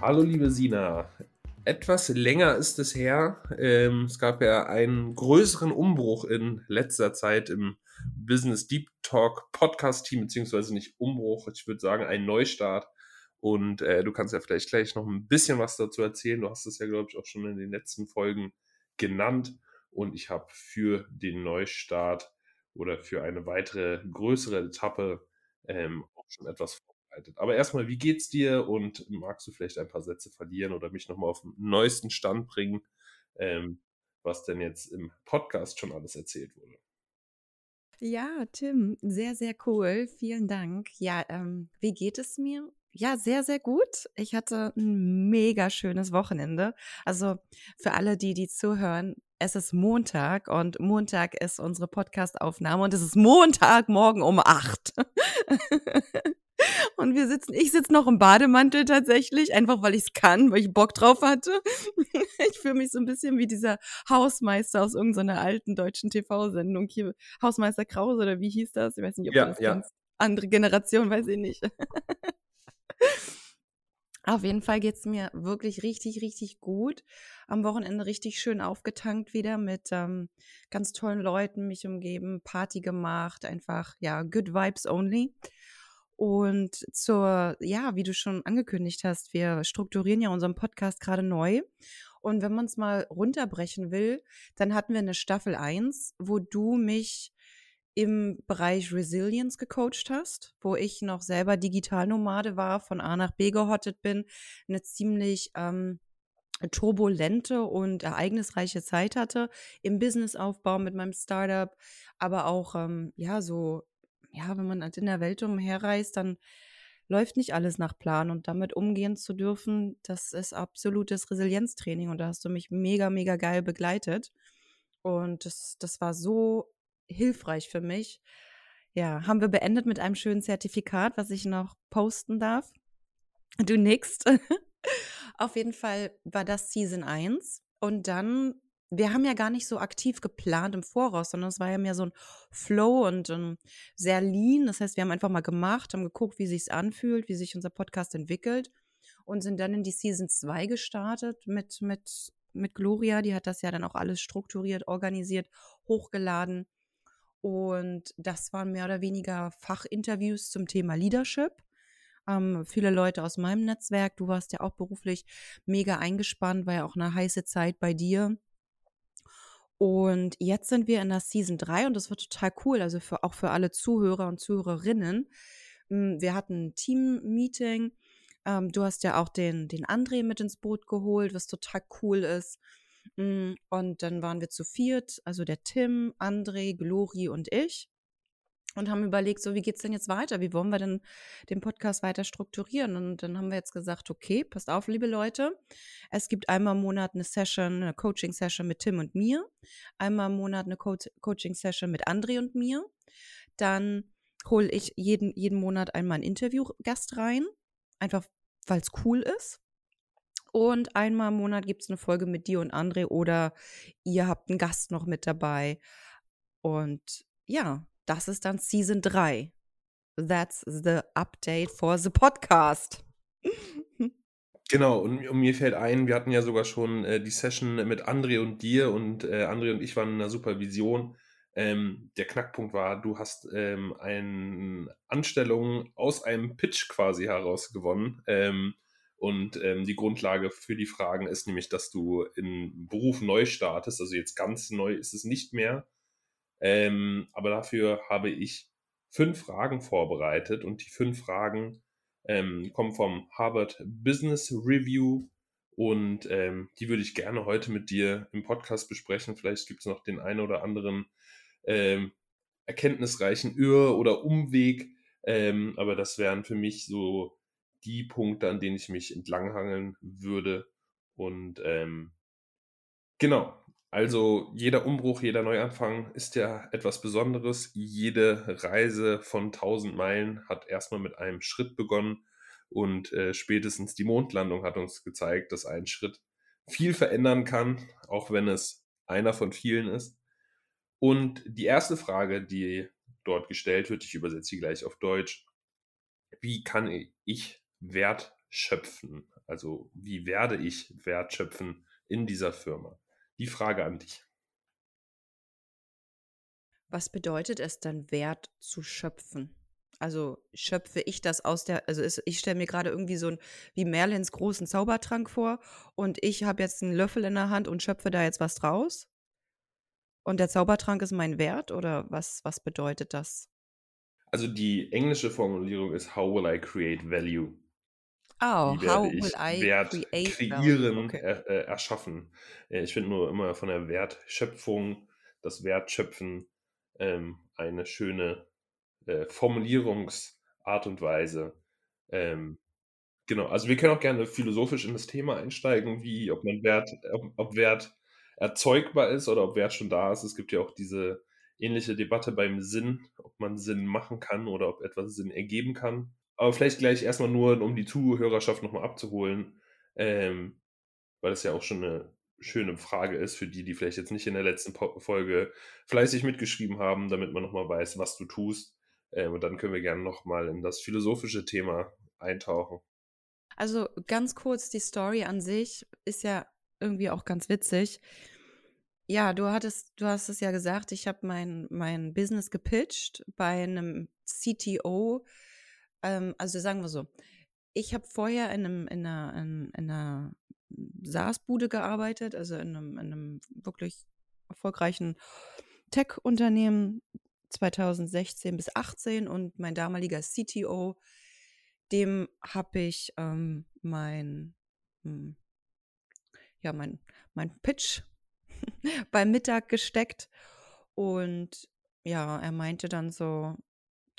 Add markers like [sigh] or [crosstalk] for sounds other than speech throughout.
Hallo liebe Sina, etwas länger ist es her. Ähm, es gab ja einen größeren Umbruch in letzter Zeit im Business Deep Talk Podcast Team, beziehungsweise nicht Umbruch, ich würde sagen ein Neustart. Und äh, du kannst ja vielleicht gleich noch ein bisschen was dazu erzählen. Du hast es ja, glaube ich, auch schon in den letzten Folgen genannt. Und ich habe für den Neustart oder für eine weitere größere Etappe ähm, auch schon etwas vorbereitet. Aber erstmal, wie geht's dir und magst du vielleicht ein paar Sätze verlieren oder mich nochmal auf den neuesten Stand bringen, ähm, was denn jetzt im Podcast schon alles erzählt wurde? Ja, Tim, sehr, sehr cool. Vielen Dank. Ja, ähm, wie geht es mir? Ja, sehr, sehr gut. Ich hatte ein mega schönes Wochenende. Also für alle, die, die zuhören, es ist Montag und Montag ist unsere Podcast-Aufnahme und es ist Montagmorgen um acht. [laughs] Und wir sitzen, ich sitze noch im Bademantel tatsächlich, einfach weil ich es kann, weil ich Bock drauf hatte. [laughs] Ich fühle mich so ein bisschen wie dieser Hausmeister aus irgendeiner alten deutschen TV-Sendung hier. Hausmeister Krause oder wie hieß das? Ich weiß nicht, ob ja, du das ja. Andere Generation, weiß ich nicht. [laughs] Auf jeden Fall geht es mir wirklich richtig, richtig gut. Am Wochenende richtig schön aufgetankt wieder mit ähm, ganz tollen Leuten mich umgeben, Party gemacht, einfach, ja, good vibes only. Und zur, ja, wie du schon angekündigt hast, wir strukturieren ja unseren Podcast gerade neu. Und wenn man es mal runterbrechen will, dann hatten wir eine Staffel 1, wo du mich im Bereich Resilience gecoacht hast, wo ich noch selber Digitalnomade war, von A nach B gehottet bin, eine ziemlich ähm, turbulente und ereignisreiche Zeit hatte im Businessaufbau mit meinem Startup, aber auch ähm, ja so ja, wenn man halt in der Welt umherreist, dann läuft nicht alles nach Plan und damit umgehen zu dürfen, das ist absolutes Resilienztraining und da hast du mich mega, mega geil begleitet. Und das, das war so hilfreich für mich. Ja, haben wir beendet mit einem schönen Zertifikat, was ich noch posten darf. Du nix. [laughs] Auf jeden Fall war das Season 1. Und dann wir haben ja gar nicht so aktiv geplant im Voraus, sondern es war ja mehr so ein Flow und um, sehr lean. Das heißt, wir haben einfach mal gemacht, haben geguckt, wie sich's anfühlt, wie sich unser Podcast entwickelt und sind dann in die Season 2 gestartet mit, mit, mit Gloria. Die hat das ja dann auch alles strukturiert, organisiert, hochgeladen. Und das waren mehr oder weniger Fachinterviews zum Thema Leadership. Ähm, viele Leute aus meinem Netzwerk, du warst ja auch beruflich mega eingespannt, war ja auch eine heiße Zeit bei dir und jetzt sind wir in der Season 3 und das wird total cool, also für, auch für alle Zuhörer und Zuhörerinnen. Hm, wir hatten ein Team-Meeting. Ähm, du hast ja auch den, den André mit ins Boot geholt, was total cool ist. Hm, und dann waren wir zu viert, also der Tim, André, Glori und ich und haben überlegt, so wie geht es denn jetzt weiter? Wie wollen wir denn den Podcast weiter strukturieren? Und dann haben wir jetzt gesagt, okay, passt auf, liebe Leute. Es gibt einmal im Monat eine Session, eine Coaching-Session mit Tim und mir. Einmal im Monat eine Co Coaching-Session mit André und mir. Dann hole ich jeden, jeden Monat einmal einen Interviewgast rein. Einfach, weil es cool ist. Und einmal im Monat gibt es eine Folge mit dir und André oder ihr habt einen Gast noch mit dabei. Und ja, das ist dann Season 3. That's the update for the podcast. [laughs] Genau, und, mir fällt ein, wir hatten ja sogar schon äh, die Session mit André und dir und äh, André und ich waren in der Supervision. Ähm, der Knackpunkt war, du hast ähm, eine Anstellung aus einem Pitch quasi heraus gewonnen. Ähm, und ähm, die Grundlage für die Fragen ist nämlich, dass du in Beruf neu startest. Also jetzt ganz neu ist es nicht mehr, ähm, aber dafür habe ich fünf Fragen vorbereitet und die fünf Fragen ähm, kommen vom Harvard Business Review und ähm, die würde ich gerne heute mit dir im Podcast besprechen. Vielleicht gibt es noch den einen oder anderen ähm, erkenntnisreichen Irr- oder Umweg, ähm, aber das wären für mich so die Punkte, an denen ich mich entlanghangeln würde. Und ähm, genau, also jeder Umbruch, jeder Neuanfang ist ja etwas Besonderes. Jede Reise von 1000 Meilen hat erstmal mit einem Schritt begonnen und äh, spätestens die Mondlandung hat uns gezeigt, dass ein Schritt viel verändern kann, auch wenn es einer von vielen ist. Und die erste Frage, die dort gestellt wird, ich übersetze sie gleich auf Deutsch, wie kann ich Wert schöpfen? Also wie werde ich Wert schöpfen in dieser Firma? Die Frage an dich. Was bedeutet es dann, Wert zu schöpfen? Also schöpfe ich das aus der, also ist, ich stelle mir gerade irgendwie so ein wie Merlins großen Zaubertrank vor und ich habe jetzt einen Löffel in der Hand und schöpfe da jetzt was draus? Und der Zaubertrank ist mein Wert oder was, was bedeutet das? Also die englische Formulierung ist How will I create value? Oh, Wie how werde will ich I Wert kreieren, Okay. er, äh, erschaffen? Äh, ich finde nur immer von der Wertschöpfung, das Wertschöpfen ähm, eine schöne äh, Formulierungsart und Weise. Ähm, genau, also wir können auch gerne philosophisch in das Thema einsteigen, wie ob man Wert, ob, ob Wert erzeugbar ist oder ob Wert schon da ist. Es gibt ja auch diese ähnliche Debatte beim Sinn, ob man Sinn machen kann oder ob etwas Sinn ergeben kann. Aber vielleicht gleich erstmal nur, um die Zuhörerschaft nochmal abzuholen, ähm, weil das ja auch schon eine schöne Frage ist für die, die vielleicht jetzt nicht in der letzten Folge fleißig mitgeschrieben haben, damit man nochmal weiß, was du tust. Ähm, und dann können wir gerne nochmal in das philosophische Thema eintauchen. Also ganz kurz, die Story an sich ist ja irgendwie auch ganz witzig. Ja, du hattest, du hast es ja gesagt, ich habe mein, mein Business gepitcht bei einem CTO. Ähm, also sagen wir so, ich habe vorher in, einem, in einer, in, in einer SaaS-Bude gearbeitet, also in einem, in einem wirklich erfolgreichen Tech-Unternehmen 2016 bis 18 und mein damaliger CTO, dem habe ich ähm, mein, hm, ja, mein, mein Pitch [laughs] beim Mittag gesteckt. Und ja, er meinte dann so,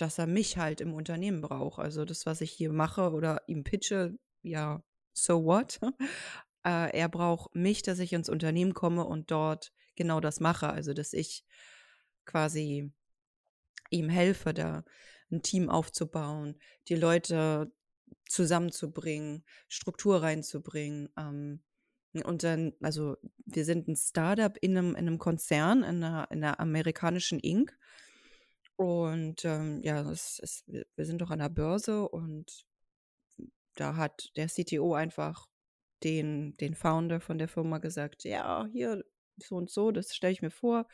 dass er mich halt im Unternehmen braucht. Also das, was ich hier mache oder ihm pitche, ja, so what? [laughs] äh, er braucht mich, dass ich ins Unternehmen komme und dort genau das mache. Also dass ich quasi ihm helfe, da ein Team aufzubauen, die Leute zusammenzubringen, Struktur reinzubringen. Ähm, und dann, also wir sind ein Startup in einem, in einem Konzern, in einer, in einer amerikanischen Inc. Und ähm, ja, es wir wir sind doch an der Börse und da hat der CTO einfach den, den Founder von der Firma gesagt, ja, hier so und so, das stelle ich mir vor.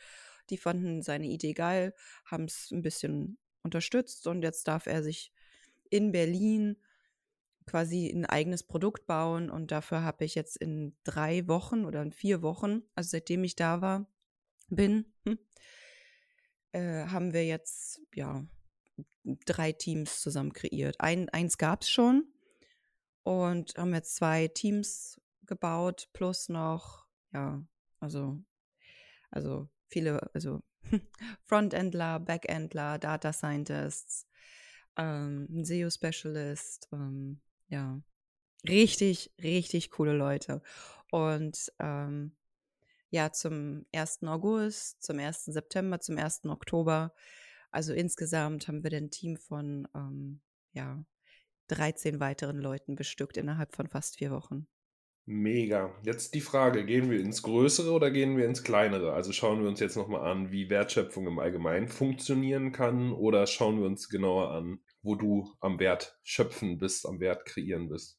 Die fanden seine Idee geil, haben es ein bisschen unterstützt und jetzt darf er sich in Berlin quasi ein eigenes Produkt bauen und dafür habe ich jetzt in drei Wochen oder in vier Wochen, also seitdem ich da war, bin, hm, äh, haben wir jetzt ja drei Teams zusammen kreiert. Ein, eins gab es schon und haben jetzt zwei Teams gebaut plus noch ja also also viele also [laughs] Frontendler, Backendler, Data Scientists, ähm, SEO Specialist, ähm, ja richtig richtig coole Leute und ähm, ja, zum 1. August, zum 1. September, zum 1. Oktober. Also insgesamt haben wir ein Team von ähm, ja, 13 weiteren Leuten bestückt innerhalb von fast vier Wochen. Mega. Jetzt die Frage, gehen wir ins Größere oder gehen wir ins Kleinere? Also schauen wir uns jetzt nochmal an, wie Wertschöpfung im Allgemeinen funktionieren kann oder schauen wir uns genauer an, wo du am Wert schöpfen bist, am Wert kreieren bist?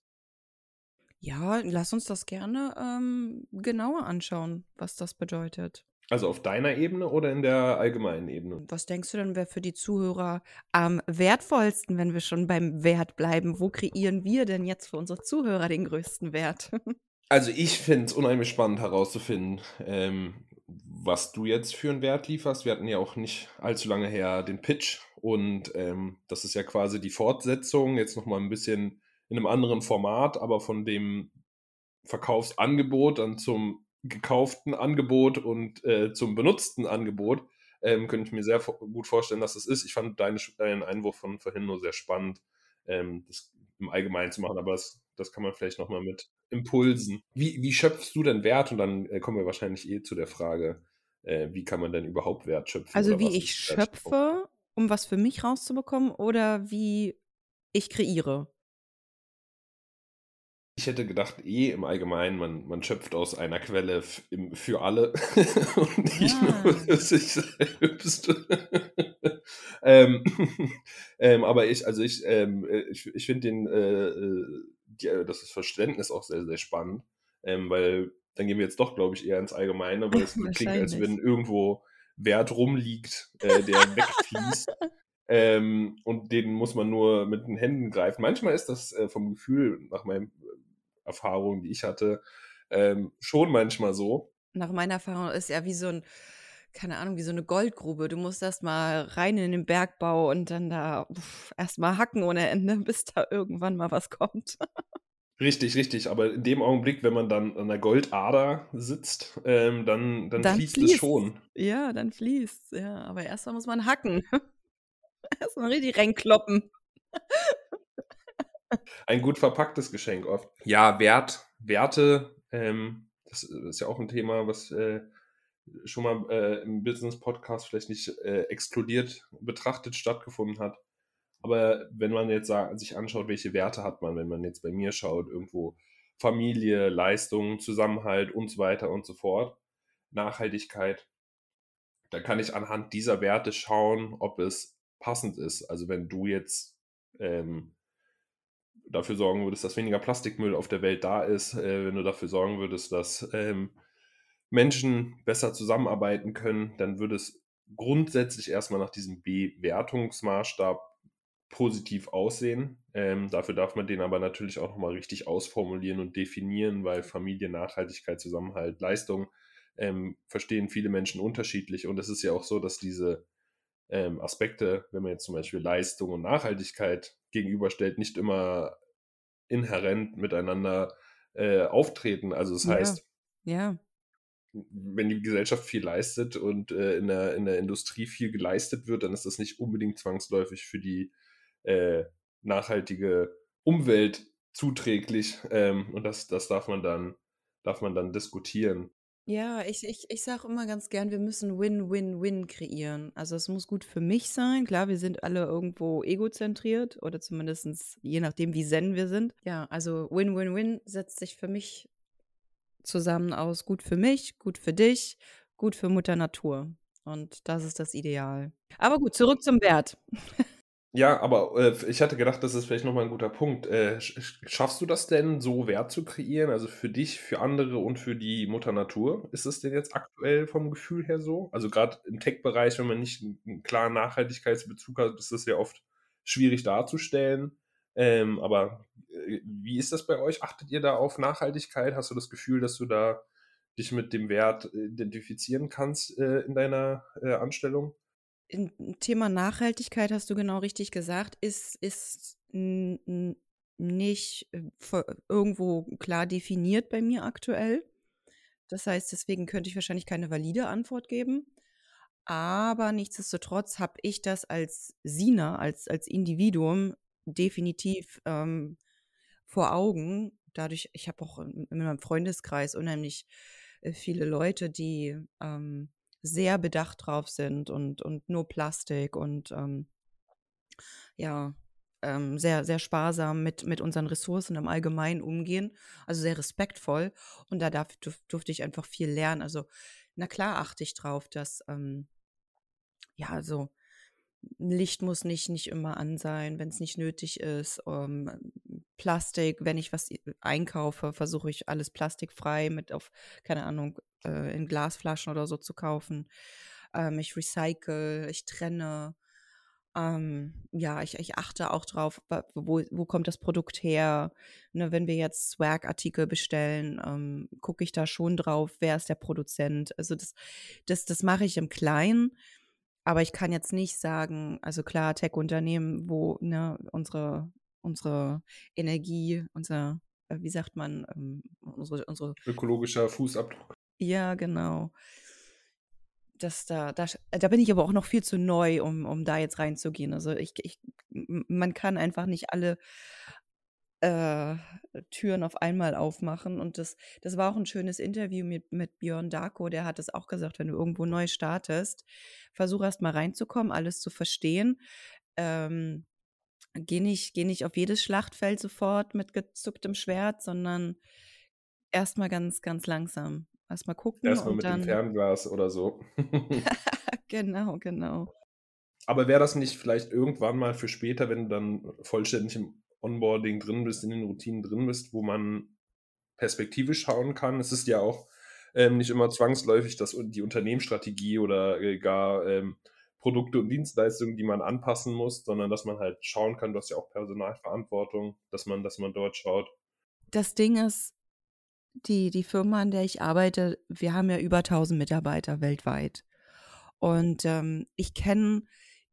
Ja, lass uns das gerne ähm, genauer anschauen, was das bedeutet. Also auf deiner Ebene oder in der allgemeinen Ebene? Was denkst du denn, wäre für die Zuhörer am wertvollsten, wenn wir schon beim Wert bleiben? Wo kreieren wir denn jetzt für unsere Zuhörer den größten Wert? [laughs] Also ich finde es unheimlich spannend herauszufinden, ähm, was du jetzt für einen Wert lieferst. Wir hatten ja auch nicht allzu lange her den Pitch und ähm, das ist ja quasi die Fortsetzung, jetzt nochmal ein bisschen in einem anderen Format, aber von dem Verkaufsangebot dann zum gekauften Angebot und äh, zum benutzten Angebot, ähm, könnte ich mir sehr gut vorstellen, dass das ist. Ich fand deinen, deinen Einwurf von vorhin nur sehr spannend, ähm, das im Allgemeinen zu machen, aber das, das kann man vielleicht nochmal mit Impulsen. Wie, wie schöpfst du denn Wert? Und dann äh, kommen wir wahrscheinlich eh zu der Frage, äh, wie kann man denn überhaupt Wert schöpfen? Also wie ich schöpfe, um was für mich rauszubekommen oder wie ich kreiere? Ich hätte gedacht, eh im Allgemeinen, man, man schöpft aus einer Quelle im, für alle [laughs] und nicht ah. nur für sich selbst. [laughs] ähm, [laughs] ähm, aber ich, also ich, ähm, ich, ich finde den, äh, äh die, äh, das Verständnis auch sehr, sehr spannend, ähm, weil dann gehen wir jetzt doch, glaube ich, eher ins Allgemeine, weil es klingt, als wenn irgendwo Wert rumliegt, äh, der wegfließt. Ähm, und den muss man nur mit den Händen greifen. Manchmal ist das äh, vom Gefühl, nach meinen Erfahrungen, die ich hatte, ähm, schon manchmal so. Nach meiner Erfahrung ist ja wie so ein, keine Ahnung, wie so eine Goldgrube. Du musst erst mal rein in den Bergbau und dann da erst mal hacken ohne Ende, [laughs] bis da irgendwann mal was kommt. Richtig, richtig. Aber in dem Augenblick, wenn man dann an der Goldader sitzt, ähm, dann, dann, dann fließt, fließt, es schon. Ja, dann fließt Ja, aber erstmal muss man hacken. [laughs] erstmal richtig reinkloppen. Ein gut verpacktes Geschenk oft. Ja, Wert, Werte, ähm, das ist ja auch ein Thema, was äh, schon mal äh, im Business-Podcast vielleicht nicht äh, exkludiert betrachtet stattgefunden hat. Aber wenn man jetzt sich anschaut, welche Werte hat man, wenn man jetzt bei mir schaut, irgendwo Familie, Leistung, Zusammenhalt und so weiter und so fort, Nachhaltigkeit, da kann ich anhand dieser Werte schauen, ob es passend ist. Also wenn du jetzt ähm, dafür sorgen würdest, dass weniger Plastikmüll auf der Welt da ist, äh, wenn du dafür sorgen würdest, dass ähm, Menschen besser zusammenarbeiten können, dann würde es grundsätzlich erstmal nach diesem Bewertungsmaßstab positiv aussehen. Ähm, dafür darf man den aber natürlich auch nochmal richtig ausformulieren und definieren, weil Familie, Nachhaltigkeit, Zusammenhalt, Leistung ähm, verstehen viele Menschen unterschiedlich. Und es ist ja auch so, dass diese ähm, Aspekte, wenn man jetzt zum Beispiel Leistung und Nachhaltigkeit gegenüberstellt, nicht immer inhärent miteinander äh, auftreten. Also das ja. heißt, ja. wenn die Gesellschaft viel leistet und äh, in, der, in der Industrie viel geleistet wird, dann ist das nicht unbedingt zwangsläufig für die äh, nachhaltige Umwelt zuträglich. Ähm, und das, das darf man dann, darf man dann diskutieren. Ja, ich, ich, ich sage immer ganz gern, wir müssen Win-Win-Win kreieren. Also es muss gut für mich sein. Klar, wir sind alle irgendwo egozentriert oder zumindest je nachdem, wie zen wir sind. Ja, also Win-Win-Win setzt sich für mich zusammen aus gut für mich, gut für dich, gut für Mutter Natur. Und das ist das Ideal. Aber gut, zurück zum Wert. [laughs] Ja, aber äh, ich hatte gedacht, das ist vielleicht nochmal ein guter Punkt. Äh, schaffst du das denn, so Wert zu kreieren? Also für dich, für andere und für die Mutter Natur? Ist es denn jetzt aktuell vom Gefühl her so? Also gerade im Tech-Bereich, wenn man nicht einen klaren Nachhaltigkeitsbezug hat, ist das ja oft schwierig darzustellen. Ähm, aber äh, wie ist das bei euch? Achtet ihr da auf Nachhaltigkeit? Hast du das Gefühl, dass du da dich mit dem Wert identifizieren kannst äh, in deiner äh, Anstellung? Thema Nachhaltigkeit hast du genau richtig gesagt, ist, ist nicht äh, irgendwo klar definiert bei mir aktuell. Das heißt, deswegen könnte ich wahrscheinlich keine valide Antwort geben. Aber nichtsdestotrotz habe ich das als Sina, als, als Individuum definitiv ähm, vor Augen. Dadurch, ich habe auch in, in meinem Freundeskreis unheimlich äh, viele Leute, die ähm, sehr bedacht drauf sind und, und nur Plastik und ähm, ja, ähm, sehr, sehr sparsam mit, mit unseren Ressourcen im Allgemeinen umgehen, also sehr respektvoll. Und da darf, durf, durfte ich einfach viel lernen. Also, na klar achte ich drauf, dass, ähm, ja, also Licht muss nicht, nicht immer an sein, wenn es nicht nötig ist. Ähm, Plastik, wenn ich was einkaufe, versuche ich alles plastikfrei mit auf, keine Ahnung, äh, in Glasflaschen oder so zu kaufen. Ähm, ich recycle, ich trenne. Ähm, ja, ich, ich achte auch drauf, wo, wo kommt das Produkt her. Ne, wenn wir jetzt Swag-Artikel bestellen, ähm, gucke ich da schon drauf, wer ist der Produzent. Also das, das, das mache ich im Kleinen. Aber ich kann jetzt nicht sagen, also klar, Tech-Unternehmen, wo ne, unsere, unsere Energie, unser, äh, wie sagt man, ähm, unsere, unsere ökologischer Fußabdruck. Ja, genau. Das da, da, da bin ich aber auch noch viel zu neu, um, um da jetzt reinzugehen. Also ich, ich, man kann einfach nicht alle, äh, Türen auf einmal aufmachen. Und das, das war auch ein schönes Interview mit, mit Björn Darko. Der hat es auch gesagt, wenn du irgendwo neu startest, versuch erst mal reinzukommen, alles zu verstehen. Ähm, geh, nicht, geh nicht auf jedes Schlachtfeld sofort mit gezucktem Schwert, sondern erst mal ganz, ganz langsam. Erst mal gucken. Erstmal mit dann, dem Fernglas oder so. [laughs] [laughs] genau, genau. Aber wäre das nicht vielleicht irgendwann mal für später, wenn du dann vollständig im Onboarding drin bist, in den Routinen drin bist, wo man perspektivisch schauen kann? Es ist ja auch ähm, nicht immer zwangsläufig, dass die Unternehmensstrategie oder äh, gar ähm, Produkte und Dienstleistungen, die man anpassen muss, sondern dass man halt schauen kann, du hast ja auch Personalverantwortung, dass man, dass man dort schaut. Das Ding ist, die, die Firma, an der ich arbeite, wir haben ja über 1000 Mitarbeiter weltweit. Und ähm, ich kenne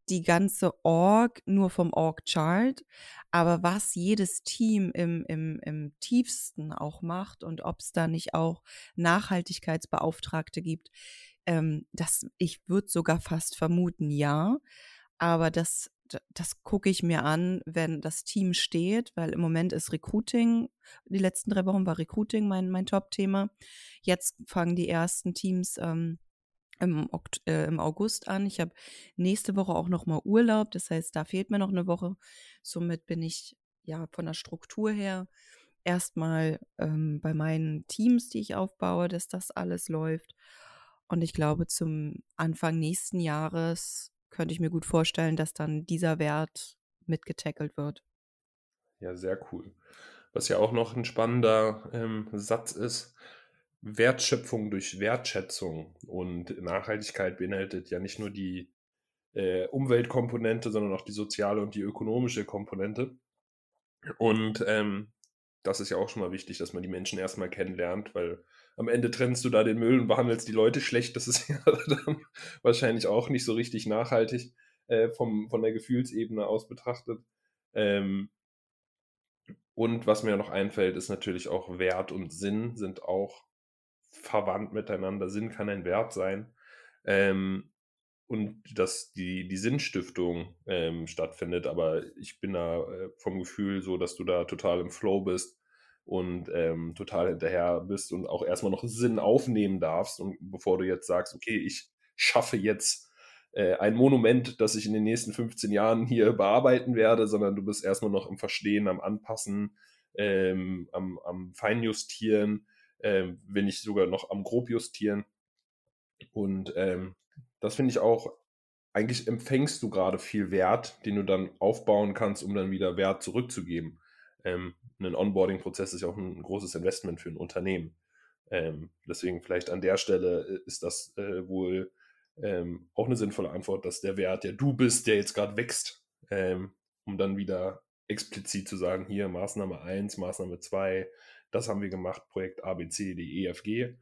die ganze Org nur vom Org-Chart, aber was jedes Team im, im, im tiefsten auch macht und ob es da nicht auch Nachhaltigkeitsbeauftragte gibt, ähm, das, ich würde sogar fast vermuten, ja. Aber das, das gucke ich mir an, wenn das Team steht, weil im Moment ist Recruiting, die letzten drei Wochen war Recruiting mein, mein Top-Thema. Jetzt fangen die ersten Teams ähm, im, äh, im August an. Ich habe nächste Woche auch noch mal Urlaub, das heißt, da fehlt mir noch eine Woche. Somit bin ich ja von der Struktur her erstmal ähm, bei meinen Teams, die ich aufbaue, dass das alles läuft. Und ich glaube, zum Anfang nächsten Jahres könnte ich mir gut vorstellen, dass dann dieser Wert mitgetackelt wird. Ja, sehr cool. Was ja auch noch ein spannender ähm, Satz ist, Wertschöpfung durch Wertschätzung. Und Nachhaltigkeit beinhaltet ja nicht nur die äh, Umweltkomponente, sondern auch die soziale und die ökonomische Komponente. Und ähm, das ist ja auch schon mal wichtig, dass man die Menschen erstmal kennenlernt, weil am Ende trennst du da den Müll und behandelst die Leute schlecht. Das ist [laughs] ja wahrscheinlich auch nicht so richtig nachhaltig äh, vom, von der Gefühlsebene aus betrachtet. Ähm, und was mir noch einfällt, ist natürlich auch Wert und Sinn sind auch verwandt miteinander. Sinn kann ein Wert sein. Ähm, und dass die, die Sinnstiftung ähm, stattfindet. Aber ich bin da äh, vom Gefühl so, dass du da total im Flow bist und ähm, total hinterher bist und auch erstmal noch Sinn aufnehmen darfst. Und bevor du jetzt sagst, okay, ich schaffe jetzt äh, ein Monument, das ich in den nächsten 15 Jahren hier bearbeiten werde, sondern du bist erstmal noch im Verstehen, am Anpassen, ähm, am, am Feinjustieren, ähm, wenn nicht sogar noch am Grobjustieren. Und ähm, das finde ich auch, eigentlich empfängst du gerade viel Wert, den du dann aufbauen kannst, um dann wieder Wert zurückzugeben. Ähm, ein Onboarding-Prozess ist ja auch ein großes Investment für ein Unternehmen. Ähm, deswegen vielleicht an der Stelle äh, ist das äh, wohl ähm, auch eine sinnvolle Antwort, dass der Wert, der du bist, der jetzt gerade wächst, ähm, um dann wieder explizit zu sagen, hier Maßnahme 1, Maßnahme 2, das haben wir gemacht, Projekt ABC, die.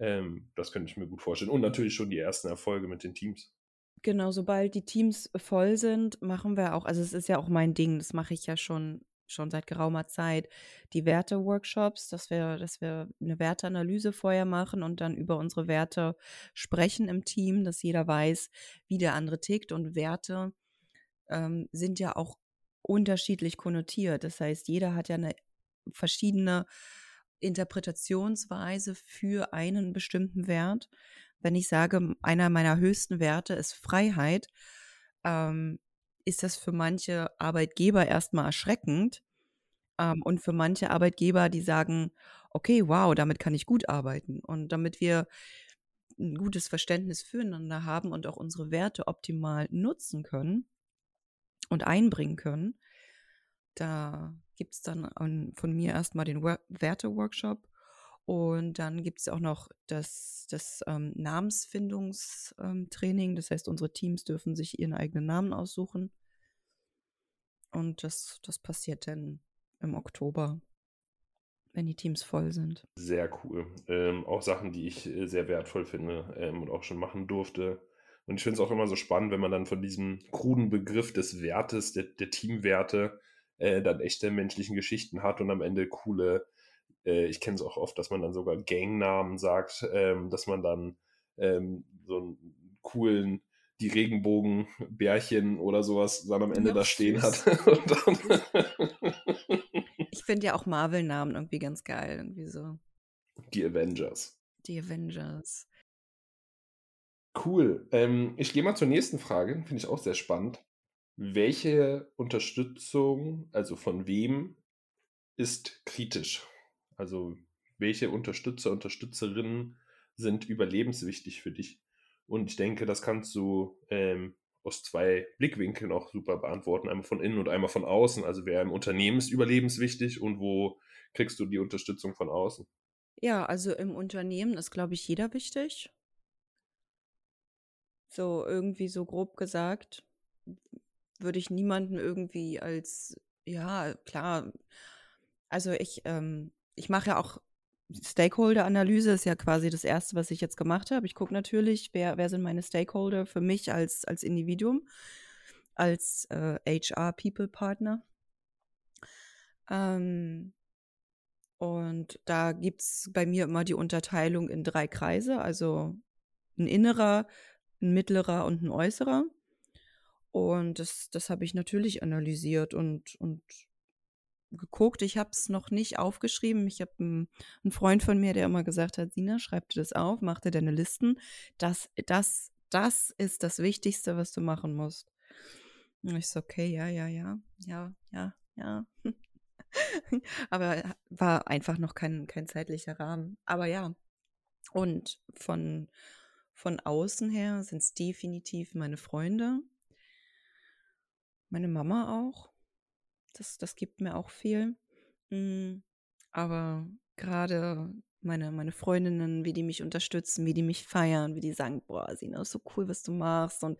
Ähm, das könnte ich mir gut vorstellen. Und natürlich schon die ersten Erfolge mit den Teams. Genau, sobald die Teams voll sind, machen wir auch, also es ist ja auch mein Ding, das mache ich ja schon, schon seit geraumer Zeit, die Werte-Workshops, dass wir, dass wir eine Werteanalyse vorher machen und dann über unsere Werte sprechen im Team, dass jeder weiß, wie der andere tickt. Und Werte ähm, sind ja auch unterschiedlich konnotiert. Das heißt, jeder hat ja eine verschiedene Interpretationsweise für einen bestimmten Wert. Wenn ich sage, einer meiner höchsten Werte ist Freiheit, ähm, ist das für manche Arbeitgeber erstmal erschreckend. Ähm, und für manche Arbeitgeber, die sagen, okay, wow, damit kann ich gut arbeiten. Und damit wir ein gutes Verständnis füreinander haben und auch unsere Werte optimal nutzen können und einbringen können, da gibt es dann von mir erstmal den Werte-Workshop und dann gibt es auch noch das, das ähm, Namensfindungstraining. Ähm, das heißt, unsere Teams dürfen sich ihren eigenen Namen aussuchen. Und das, das passiert dann im Oktober, wenn die Teams voll sind. Sehr cool. Ähm, auch Sachen, die ich äh, sehr wertvoll finde ähm, und auch schon machen durfte. Und ich finde es auch immer so spannend, wenn man dann von diesem kruden Begriff des Wertes, der, der Teamwerte, äh, dann echte menschlichen Geschichten hat und am Ende coole, äh, ich kenne es auch oft, dass man dann sogar Gangnamen sagt, ähm, dass man dann ähm, so einen coolen die Regenbogenbärchen oder sowas dann am Ende ja, da stehen süß. [laughs] hat. Ich finde ja auch Marvel-Namen irgendwie ganz geil, irgendwie so. Die Avengers. Die Avengers. Cool. Ähm, ich gehe mal zur nächsten Frage, finde ich auch sehr spannend. Welche Unterstützung, also von wem, ist kritisch? Also welche Unterstützer, Unterstützerinnen sind überlebenswichtig für dich? Und ich denke, das kannst du ähm, aus zwei Blickwinkeln auch super beantworten. Einmal von innen und einmal von außen. Also wer im Unternehmen ist überlebenswichtig und wo kriegst du die Unterstützung von außen? Ja, also im Unternehmen ist, glaube ich, jeder wichtig. So irgendwie so grob gesagt, würde ich niemanden irgendwie als, ja, klar, also ich, ähm, ich mache ja auch Stakeholder-Analyse, ist ja quasi das Erste, was ich jetzt gemacht habe. Ich gucke natürlich, wer, wer sind meine Stakeholder für mich als, als Individuum, als äh, HR-People-Partner. Ähm, und da gibt es bei mir immer die Unterteilung in drei Kreise, also ein innerer, ein mittlerer und ein äußerer. Und das, das habe ich natürlich analysiert und, und geguckt. Ich habe es noch nicht aufgeschrieben. Ich habe einen, einen Freund von mir, der immer gesagt hat, Sina, schreib dir das auf, mach dir deine Listen. Das, das, das ist das Wichtigste, was du machen musst. Und ich so, okay, ja, ja, ja, ja, ja, ja. [laughs] Aber war einfach noch kein, kein zeitlicher Rahmen. Aber ja. Und von, von außen her sind es definitiv meine Freunde. Meine Mama auch. Das, das gibt mir auch viel. Mm, aber gerade meine, meine Freundinnen, wie die mich unterstützen, wie die mich feiern, wie die sagen, boah, Sina, ist so cool, was du machst und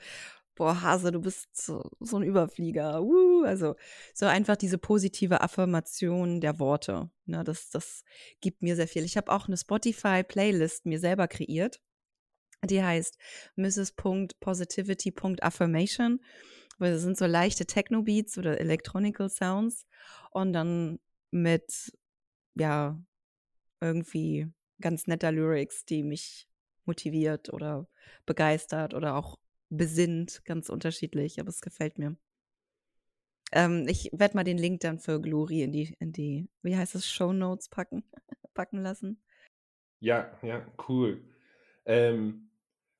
boah, Hase, du bist so, so ein Überflieger. Uh, also so einfach diese positive Affirmation der Worte. Ne, das, das gibt mir sehr viel. Ich habe auch eine Spotify-Playlist mir selber kreiert. Die heißt Mrs.Positivity.affirmation weil das sind so leichte Techno-Beats oder Electronical Sounds und dann mit, ja, irgendwie ganz netter Lyrics, die mich motiviert oder begeistert oder auch besinnt, ganz unterschiedlich, aber es gefällt mir. Ähm, ich werde mal den Link dann für Glory in die, in die, wie heißt es, Show Notes packen, [laughs] packen lassen. Ja, ja, cool. Ähm,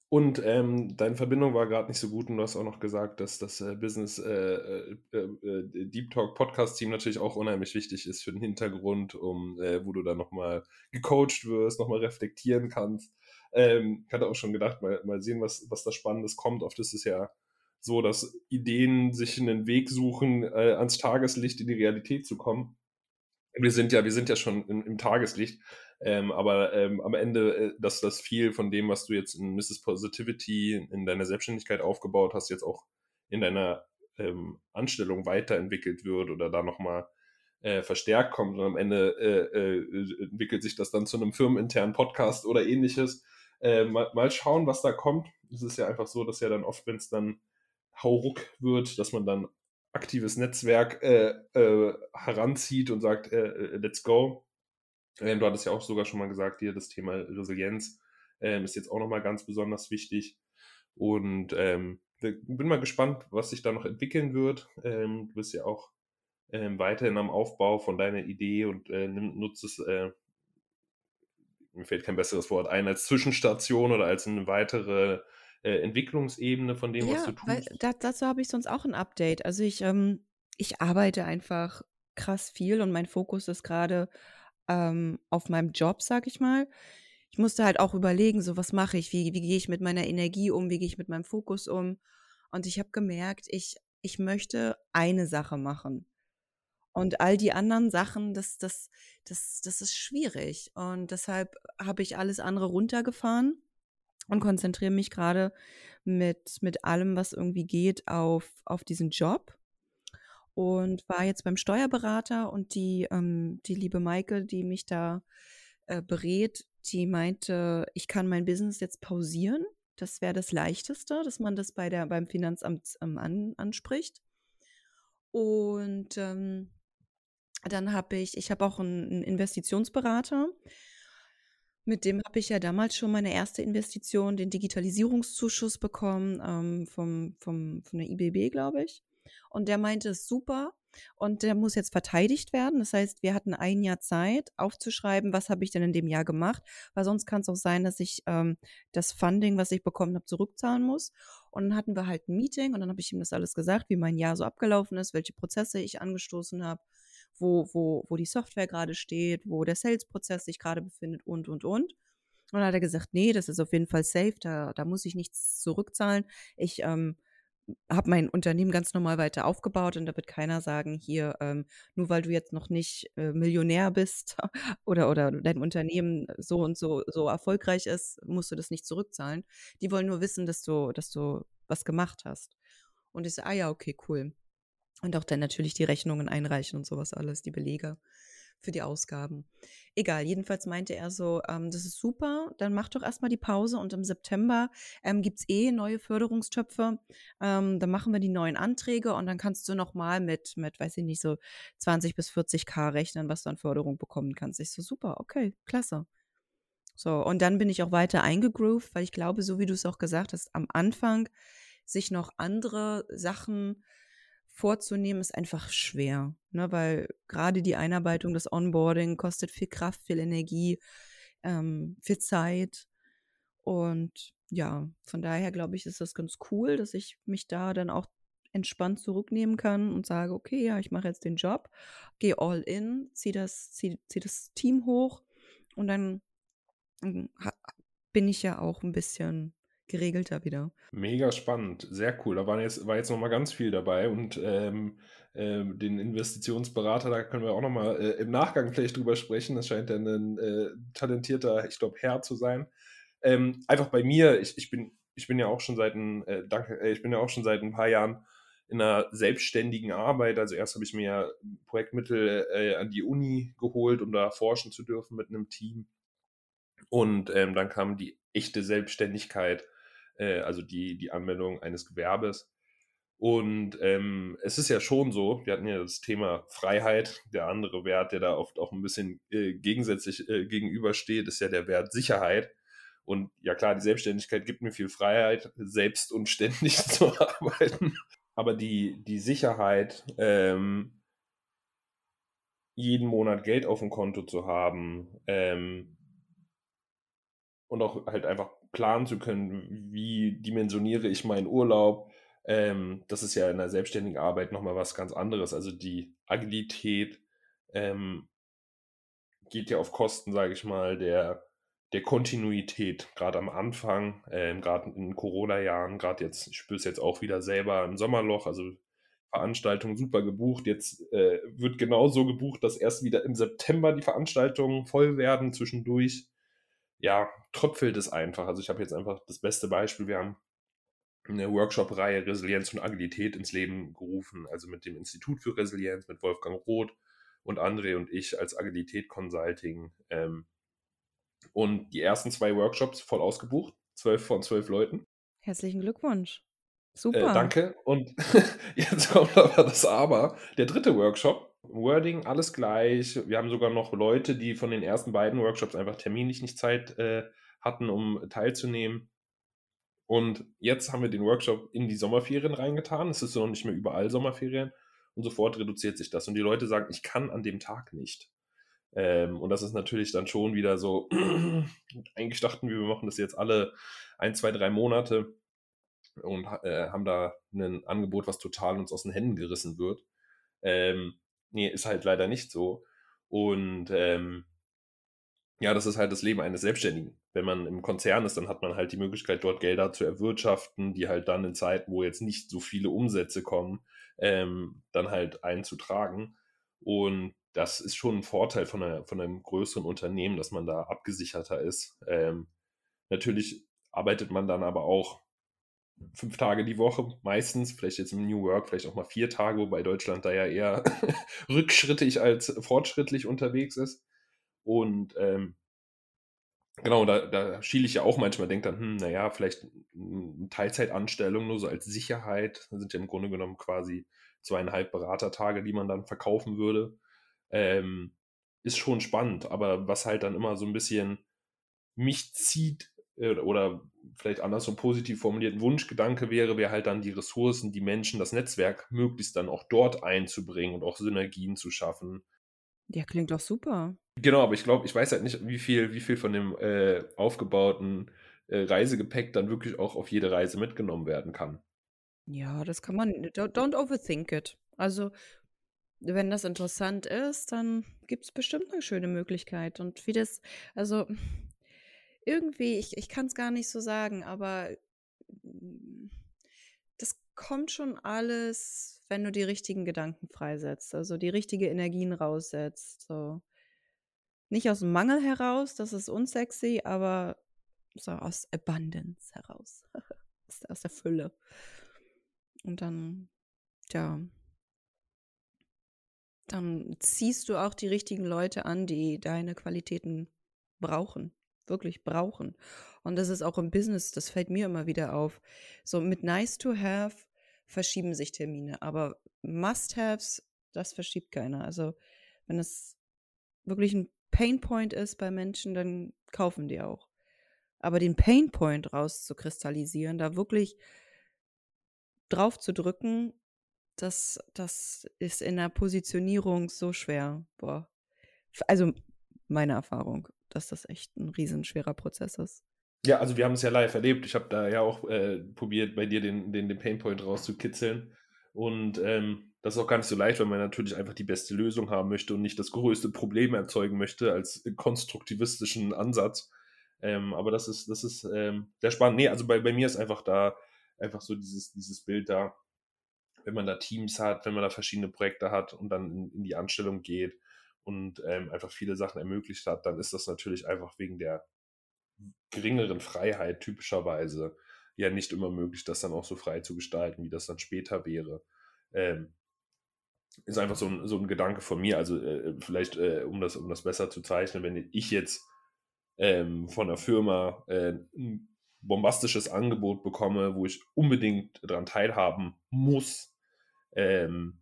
und ähm, deine Verbindung war gerade nicht so gut und du hast auch noch gesagt, dass das äh, Business äh, äh, äh, äh Deep Talk Podcast Team natürlich auch unheimlich wichtig ist für den Hintergrund, um äh, wo du dann nochmal gecoacht wirst, nochmal reflektieren kannst. Ähm, ich hatte auch schon gedacht, mal, mal sehen, was, was da Spannendes kommt. Oft ist es ja so, dass Ideen sich einen Weg suchen, ans Tageslicht in die Realität zu kommen. Wir sind ja, wir sind ja schon im, im Tageslicht. Ähm, aber ähm, am Ende, äh, dass das viel von dem, was du jetzt in Mrs. Positivity in deiner Selbstständigkeit aufgebaut hast, jetzt auch in deiner ähm, Anstellung weiterentwickelt wird oder da nochmal äh, verstärkt kommt und am Ende äh, äh, entwickelt sich das dann zu einem firmeninternen Podcast oder ähnliches. Äh, mal, mal, schauen, was da kommt. Es ist ja einfach so, dass ja dann oft, wenn es dann hauruck wird, dass man dann aktives Netzwerk äh, heranzieht und sagt, let's go ähm, du hattest ja auch sogar schon mal gesagt, hier das Thema Resilienz ähm, ist jetzt auch nochmal ganz besonders wichtig. Und ähm, bin mal gespannt, was sich da noch entwickeln wird. Ähm, du bist ja auch ähm, weiterhin am Aufbau von deiner Idee und äh, nutzt es, äh, mir fällt kein besseres Wort ein, als Zwischenstation oder als eine weitere äh, Entwicklungsebene von dem, ja, was du tust. Weil, da, dazu habe ich sonst auch ein Update. Also ich, ähm, ich arbeite einfach krass viel und mein Fokus ist gerade ähm, auf meinem Job, sag ich mal. Ich musste halt auch überlegen, so was mache ich, wie, wie gehe ich mit meiner Energie um, wie gehe ich mit meinem Fokus um. Und ich habe gemerkt, ich, ich möchte eine Sache machen. Und all die anderen Sachen, das, das, das, das ist schwierig. Und deshalb habe ich alles andere runtergefahren und konzentriere mich gerade mit, mit allem, was irgendwie geht, auf, auf diesen Job und war jetzt beim Steuerberater und die, ähm, die liebe Maike, die mich da äh, berät, die meinte, ich kann mein Business jetzt pausieren. Das wäre das Leichteste, dass man das bei der, beim Finanzamt ähm, an, anspricht. Und ähm, dann habe ich, ich habe auch einen, einen Investitionsberater. Mit dem habe ich ja damals schon meine erste Investition, den Digitalisierungszuschuss bekommen, ähm, vom, vom, von der IBB, glaube ich. Und der meinte, es super, und der muss jetzt verteidigt werden. Das heißt, wir hatten ein Jahr Zeit, aufzuschreiben, was habe ich denn in dem Jahr gemacht, weil sonst kann es auch sein, dass ich ähm, das Funding, was ich bekommen habe, zurückzahlen muss. Und dann hatten wir halt ein Meeting und dann habe ich ihm das alles gesagt, wie mein Jahr so abgelaufen ist, welche Prozesse ich angestoßen habe, wo, wo, wo die Software gerade steht, wo der Sales-Prozess sich gerade befindet und, und, und. Und dann hat er gesagt, nee, das ist auf jeden Fall safe, da, da muss ich nichts zurückzahlen. Ich ähm, habe mein Unternehmen ganz normal weiter aufgebaut und da wird keiner sagen, hier, ähm, nur weil du jetzt noch nicht äh, Millionär bist [laughs] oder, oder dein Unternehmen so und so, so erfolgreich ist, musst du das nicht zurückzahlen. Die wollen nur wissen, dass du, dass du was gemacht hast. Und ich so, ah ja, okay, cool. Und auch dann natürlich die Rechnungen einreichen und sowas alles, die Belege für die Ausgaben. Egal, jedenfalls meinte er so, ähm, das ist super, dann mach doch erstmal die Pause und im September ähm, gibt es eh neue Förderungstöpfe. Ähm, dann machen wir die neuen Anträge und dann kannst du nochmal mit, mit, weiß ich nicht, so 20 bis 40 K rechnen, was du an Förderung bekommen kannst. Ich so, super, okay, klasse. So, und dann bin ich auch weiter eingegroovt, weil ich glaube, so wie du es auch gesagt hast, am Anfang sich noch andere Sachen vorzunehmen, ist einfach schwer, ne? weil gerade die Einarbeitung, das Onboarding kostet viel Kraft, viel Energie, ähm, viel Zeit. Und ja, von daher glaube ich, ist das ganz cool, dass ich mich da dann auch entspannt zurücknehmen kann und sage, okay, ja, ich mache jetzt den Job, gehe all in, ziehe das, zieh, zieh das Team hoch und dann hm, bin ich ja auch ein bisschen geregelter wieder. Mega spannend, sehr cool. Da war jetzt, war jetzt nochmal ganz viel dabei und ähm, äh, den Investitionsberater, da können wir auch nochmal äh, im Nachgang vielleicht drüber sprechen. Das scheint dann ein äh, talentierter, ich glaube, Herr zu sein. Ähm, einfach bei mir, ich, ich, bin, ich bin ja auch schon seit ein, äh, danke, äh, ich bin ja auch schon seit ein paar Jahren in einer selbstständigen Arbeit. Also erst habe ich mir Projektmittel äh, an die Uni geholt, um da forschen zu dürfen mit einem Team. Und ähm, dann kam die echte Selbstständigkeit äh, also die, die Anmeldung eines Gewerbes. Und ähm, es ist ja schon so, wir hatten ja das Thema Freiheit, der andere Wert, der da oft auch ein bisschen äh, gegensätzlich äh, gegenübersteht, ist ja der Wert Sicherheit. Und ja klar, die Selbstständigkeit gibt mir viel Freiheit, selbst und ständig [laughs] zu arbeiten. Aber die, die Sicherheit, ähm, jeden Monat Geld auf dem Konto zu haben ähm, und auch halt einfach planen zu können, wie dimensioniere ich meinen Urlaub. Ähm, das ist ja in der selbstständigen Arbeit nochmal was ganz anderes. Also die Agilität ähm, geht ja auf Kosten, sage ich mal, der, der Kontinuität, gerade am Anfang, ähm, gerade in Corona-Jahren, gerade jetzt, ich spüre es jetzt auch wieder selber im Sommerloch, also Veranstaltung super gebucht. Jetzt äh, wird genau so gebucht, dass erst wieder im September die Veranstaltungen voll werden. Zwischendurch ja, tröpfelt es einfach. Also ich habe jetzt einfach das beste Beispiel. Wir haben eine Workshop-Reihe Resilienz und Agilität ins Leben gerufen, also mit dem Institut für Resilienz, mit Wolfgang Roth und André und ich als Agilität Consulting. Ähm, und die ersten zwei Workshops voll ausgebucht, zwölf von zwölf Leuten. Herzlichen Glückwunsch. Äh, Super. Äh, danke. Und [laughs] jetzt kommt aber das Aber. Der dritte Workshop Wording alles gleich. Wir haben sogar noch Leute, die von den ersten beiden Workshops einfach terminlich nicht Zeit äh, hatten, um teilzunehmen. Und jetzt haben wir den Workshop in die Sommerferien reingetan. Es ist noch nicht mehr überall Sommerferien. Und sofort reduziert sich das. Und die Leute sagen, ich kann an dem Tag nicht. Ähm, und das ist natürlich dann schon wieder so, [clears throat] eigentlich dachten wir, wir machen das jetzt alle ein, zwei, drei Monate und äh, haben da ein Angebot, was total uns aus den Händen gerissen wird. Ähm, nee, ist halt leider nicht so. Und ähm, ja, das ist halt das Leben eines Selbstständigen. Wenn man im Konzern ist, dann hat man halt die Möglichkeit, dort Gelder zu erwirtschaften, die halt dann in Zeiten, wo jetzt nicht so viele Umsätze kommen, ähm, dann halt einzutragen. Und das ist schon ein Vorteil von, einer, von einem größeren Unternehmen, dass man da abgesicherter ist. Ähm, natürlich arbeitet man dann aber auch fünf Tage die Woche meistens, vielleicht jetzt im New Work, vielleicht auch mal vier Tage, wobei Deutschland da ja eher [laughs] rückschrittig als fortschrittlich unterwegs ist. Und ähm, genau, da, da schiele ich ja auch manchmal, denke dann, hm, naja, vielleicht eine Teilzeitanstellung nur so als Sicherheit, das sind ja im Grunde genommen quasi zweieinhalb Beratertage, die man dann verkaufen würde. Ähm, ist schon spannend, aber was halt dann immer so ein bisschen mich zieht, oder vielleicht anders so positiv formulierten Wunschgedanke wäre, wäre halt dann die Ressourcen, die Menschen, das Netzwerk möglichst dann auch dort einzubringen und auch Synergien zu schaffen. Ja, klingt doch super. Genau, aber ich glaube, ich weiß halt nicht, wie viel, wie viel von dem äh, aufgebauten äh, Reisegepäck dann wirklich auch auf jede Reise mitgenommen werden kann. Ja, das kann man. Don't overthink it. Also, wenn das interessant ist, dann gibt es bestimmt eine schöne Möglichkeit. Und wie das, also irgendwie, ich, ich kann es gar nicht so sagen, aber mm, das kommt schon alles, wenn du die richtigen Gedanken freisetzt, also die richtige Energien raussetzt. So. Nicht aus Mangel heraus, das ist unsexy, aber so aus Abundance heraus. [laughs] aus der Fülle. Und dann, ja, dann ziehst du auch die richtigen Leute an, die deine Qualitäten brauchen, wirklich brauchen. Und das ist auch im Business, das fällt mir immer wieder auf. So mit nice to have verschieben sich Termine, aber Must-Haves, das verschiebt keiner. Also wenn es wirklich ein Painpoint ist bei Menschen, dann kaufen die auch. Aber den Painpoint rauszukristallisieren, da wirklich drauf zu drücken, das, das ist in der Positionierung so schwer. Boah. Also meine Erfahrung, dass das echt ein riesenschwerer Prozess ist. Ja, also wir haben es ja live erlebt. Ich habe da ja auch äh, probiert, bei dir den, den, den Painpoint rauszukitzeln. Und ähm, das ist auch gar nicht so leicht, weil man natürlich einfach die beste Lösung haben möchte und nicht das größte Problem erzeugen möchte als konstruktivistischen Ansatz. Ähm, aber das ist, das ist ähm, sehr spannend. Nee, also bei, bei mir ist einfach da einfach so dieses, dieses Bild da, wenn man da Teams hat, wenn man da verschiedene Projekte hat und dann in, in die Anstellung geht und ähm, einfach viele Sachen ermöglicht hat, dann ist das natürlich einfach wegen der geringeren Freiheit typischerweise ja nicht immer möglich, das dann auch so frei zu gestalten, wie das dann später wäre. Ähm, ist einfach so ein, so ein Gedanke von mir. Also äh, vielleicht, äh, um, das, um das besser zu zeichnen, wenn ich jetzt ähm, von der Firma äh, ein bombastisches Angebot bekomme, wo ich unbedingt daran teilhaben muss, ähm,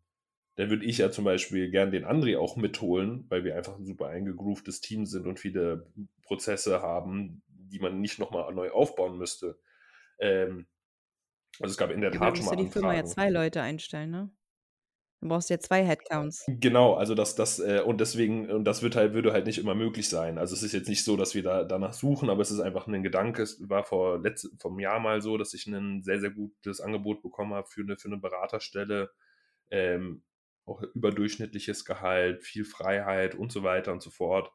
dann würde ich ja zum Beispiel gern den André auch mitholen, weil wir einfach ein super eingegrooftes Team sind und viele Prozesse haben, die man nicht nochmal neu aufbauen müsste. Ähm, also es gab in der ja, Tat schon mal. Du die Firma ja zwei Leute einstellen, ne? Du brauchst ja zwei Headcounts. Genau, also das, das, äh, und deswegen, und das wird halt, würde halt nicht immer möglich sein. Also es ist jetzt nicht so, dass wir da danach suchen, aber es ist einfach ein Gedanke. Es war vor letzt, vom Jahr mal so, dass ich ein sehr, sehr gutes Angebot bekommen habe für eine, für eine Beraterstelle. Ähm, auch überdurchschnittliches Gehalt, viel Freiheit und so weiter und so fort.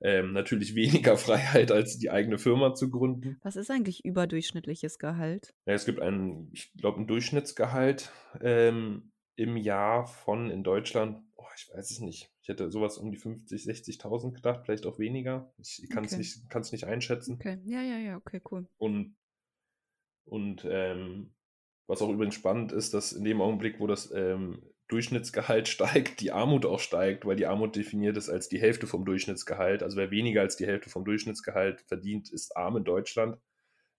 Ähm, natürlich [laughs] weniger Freiheit als die eigene Firma zu gründen. Was ist eigentlich überdurchschnittliches Gehalt? Ja, es gibt ein, ich glaube, ein Durchschnittsgehalt ähm, im Jahr von in Deutschland, oh, ich weiß es nicht. Ich hätte sowas um die 50, 60.000 gedacht, vielleicht auch weniger. Ich, ich kann es okay. nicht, nicht einschätzen. Okay, ja, ja, ja, okay, cool. Und, und ähm, was auch übrigens spannend ist, dass in dem Augenblick, wo das ähm, Durchschnittsgehalt [laughs] steigt, die Armut auch steigt, weil die Armut definiert ist als die Hälfte vom Durchschnittsgehalt. Also wer weniger als die Hälfte vom Durchschnittsgehalt verdient, ist arm in Deutschland.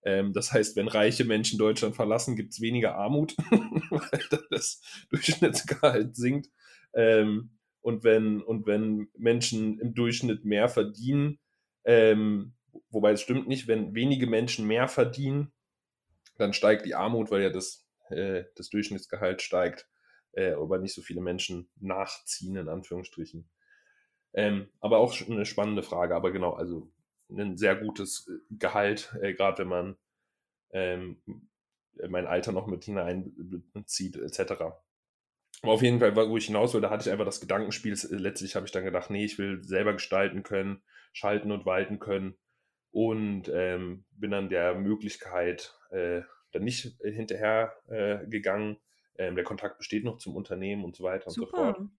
Ähm, das heißt, wenn reiche Menschen Deutschland verlassen, gibt es weniger Armut, [laughs] weil das Durchschnittsgehalt sinkt. Ähm, und, wenn, und wenn Menschen im Durchschnitt mehr verdienen, ähm, wobei es stimmt nicht, wenn wenige Menschen mehr verdienen, dann steigt die Armut, weil ja das, äh, das Durchschnittsgehalt steigt, äh, aber nicht so viele Menschen nachziehen, in Anführungsstrichen. Ähm, aber auch eine spannende Frage, aber genau, also ein sehr gutes äh, Gehalt, äh, gerade wenn man ähm, mein Alter noch mit hineinzieht, etc. Aber auf jeden Fall, wo ich hinaus will, da hatte ich einfach das Gedankenspiel. Letztlich habe ich dann gedacht, nee, ich will selber gestalten können, schalten und walten können und ähm, bin dann der Möglichkeit äh, dann nicht hinterher äh, gegangen. Ähm, der Kontakt besteht noch zum Unternehmen und so weiter Super. und so fort.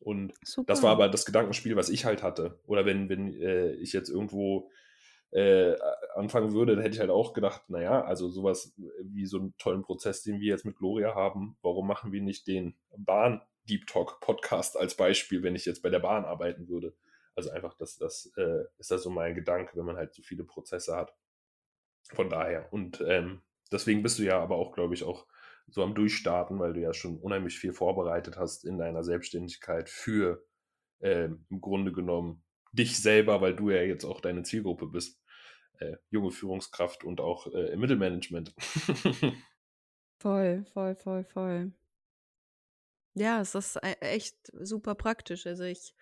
Und Super. das war aber das Gedankenspiel, was ich halt hatte. Oder wenn, wenn äh, ich jetzt irgendwo äh, anfangen würde, dann hätte ich halt auch gedacht, naja, also sowas wie so einen tollen Prozess, den wir jetzt mit Gloria haben, warum machen wir nicht den Bahn Deep Talk Podcast als Beispiel, wenn ich jetzt bei der Bahn arbeiten würde? Also einfach, das, das äh, ist da so mein Gedanke, wenn man halt so viele Prozesse hat. Von daher. Und ähm, deswegen bist du ja aber auch, glaube ich, auch so am Durchstarten, weil du ja schon unheimlich viel vorbereitet hast in deiner Selbstständigkeit für äh, im Grunde genommen dich selber, weil du ja jetzt auch deine Zielgruppe bist. äh, junge Führungskraft und auch äh, im Mittelmanagement. [laughs] voll, voll, voll, voll. Ja, es ist e echt super praktisch. Also ich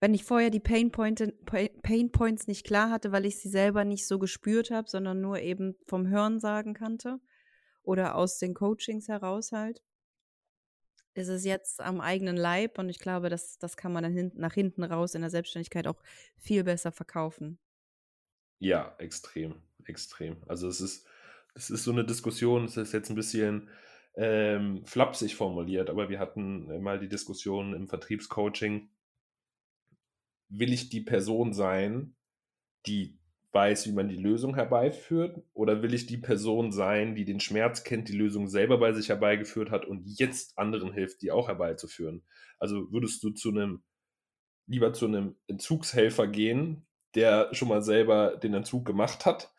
wenn ich vorher die Pain Points nicht klar hatte, weil ich sie selber nicht so gespürt habe, sondern nur eben vom Hörensagen kannte oder aus den Coachings heraus halt, ist es jetzt am eigenen Leib und ich glaube, das das kann man dann hin nach hinten raus in der Selbstständigkeit auch viel besser verkaufen. Ja, extrem, extrem. Also, es ist es ist so eine Diskussion, es ist jetzt ein bisschen ähm, flapsig formuliert, aber wir hatten äh, mal die Diskussion im Vertriebscoaching. Will ich die Person sein, die weiß, wie man die Lösung herbeiführt? Oder will ich die Person sein, die den Schmerz kennt, die Lösung selber bei sich herbeigeführt hat und jetzt anderen hilft, die auch herbeizuführen? Also würdest du zu einem, lieber zu einem Entzugshelfer gehen, der schon mal selber den Entzug gemacht hat